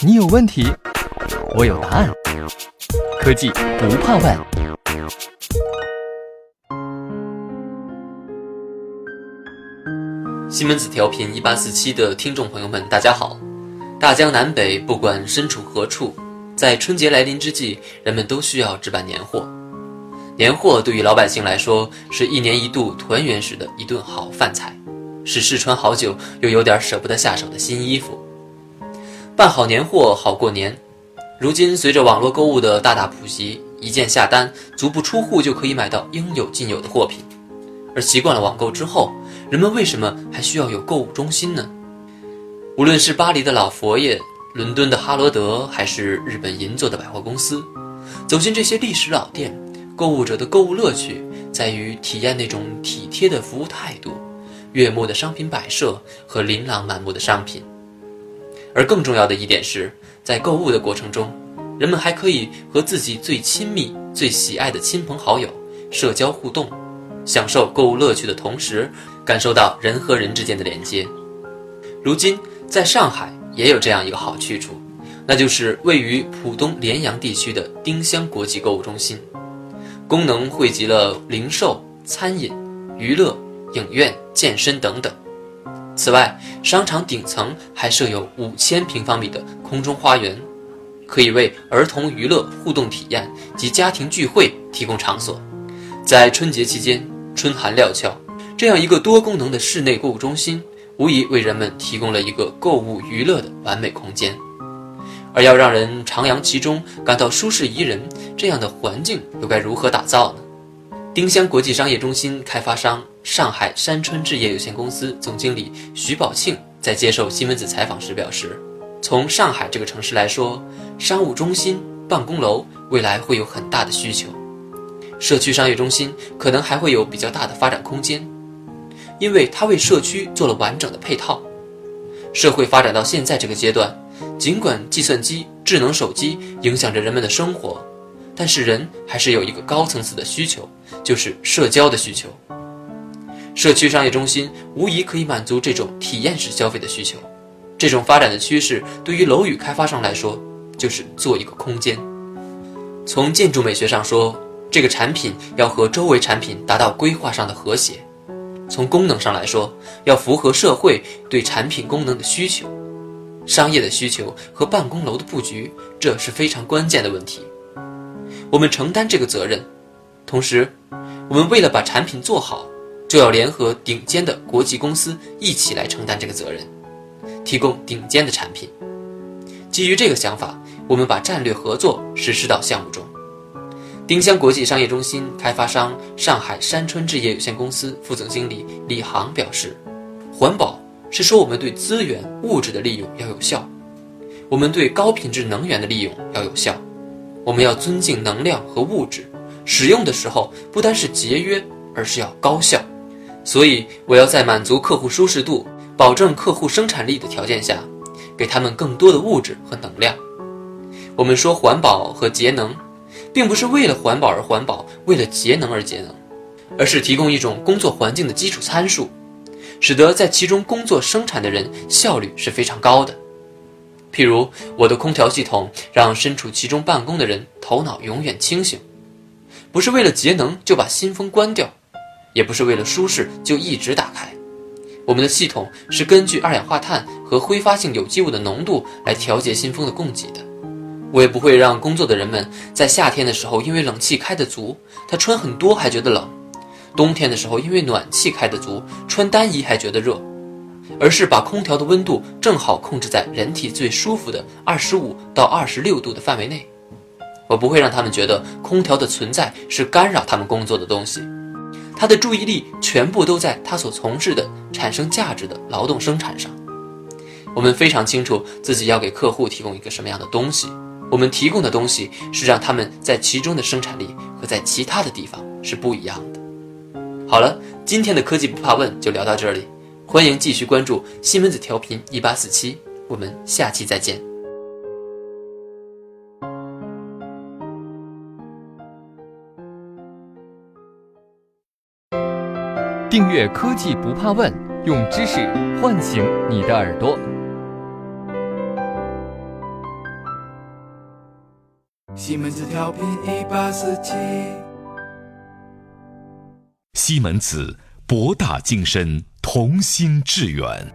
你有问题，我有答案。科技不怕问。西门子调频一八四七的听众朋友们，大家好！大江南北，不管身处何处，在春节来临之际，人们都需要置办年货。年货对于老百姓来说，是一年一度团圆时的一顿好饭菜，是试穿好久又有点舍不得下手的新衣服。办好年货，好过年。如今随着网络购物的大大普及，一键下单，足不出户就可以买到应有尽有的货品。而习惯了网购之后，人们为什么还需要有购物中心呢？无论是巴黎的老佛爷、伦敦的哈罗德，还是日本银座的百货公司，走进这些历史老店，购物者的购物乐趣在于体验那种体贴的服务态度、悦目的商品摆设和琳琅满目的商品。而更重要的一点是，在购物的过程中，人们还可以和自己最亲密、最喜爱的亲朋好友社交互动，享受购物乐趣的同时，感受到人和人之间的连接。如今，在上海也有这样一个好去处，那就是位于浦东联阳地区的丁香国际购物中心，功能汇集了零售、餐饮、娱乐、影院、健身等等。此外，商场顶层还设有五千平方米的空中花园，可以为儿童娱乐、互动体验及家庭聚会提供场所。在春节期间，春寒料峭，这样一个多功能的室内购物中心，无疑为人们提供了一个购物娱乐的完美空间。而要让人徜徉其中，感到舒适宜人，这样的环境又该如何打造呢？丁香国际商业中心开发商。上海山川置业有限公司总经理徐宝庆在接受新闻子采访时表示：“从上海这个城市来说，商务中心、办公楼未来会有很大的需求，社区商业中心可能还会有比较大的发展空间，因为它为社区做了完整的配套。社会发展到现在这个阶段，尽管计算机、智能手机影响着人们的生活，但是人还是有一个高层次的需求，就是社交的需求。”社区商业中心无疑可以满足这种体验式消费的需求，这种发展的趋势对于楼宇开发商来说，就是做一个空间。从建筑美学上说，这个产品要和周围产品达到规划上的和谐；从功能上来说，要符合社会对产品功能的需求、商业的需求和办公楼的布局，这是非常关键的问题。我们承担这个责任，同时，我们为了把产品做好。就要联合顶尖的国际公司一起来承担这个责任，提供顶尖的产品。基于这个想法，我们把战略合作实施到项目中。丁香国际商业中心开发商上海山川置业有限公司副总经理李航表示：“环保是说我们对资源物质的利用要有效，我们对高品质能源的利用要有效，我们要尊敬能量和物质，使用的时候不单是节约，而是要高效。”所以，我要在满足客户舒适度、保证客户生产力的条件下，给他们更多的物质和能量。我们说环保和节能，并不是为了环保而环保，为了节能而节能，而是提供一种工作环境的基础参数，使得在其中工作生产的人效率是非常高的。譬如，我的空调系统让身处其中办公的人头脑永远清醒，不是为了节能就把新风关掉。也不是为了舒适就一直打开，我们的系统是根据二氧化碳和挥发性有机物的浓度来调节新风的供给的。我也不会让工作的人们在夏天的时候因为冷气开得足，他穿很多还觉得冷；冬天的时候因为暖气开得足，穿单衣还觉得热，而是把空调的温度正好控制在人体最舒服的二十五到二十六度的范围内。我不会让他们觉得空调的存在是干扰他们工作的东西。他的注意力全部都在他所从事的产生价值的劳动生产上。我们非常清楚自己要给客户提供一个什么样的东西，我们提供的东西是让他们在其中的生产力和在其他的地方是不一样的。好了，今天的科技不怕问就聊到这里，欢迎继续关注西门子调频一八四七，我们下期再见。订阅科技不怕问用知识唤醒你的耳朵。西门子调频一八四七。西门子博大精深同心致远。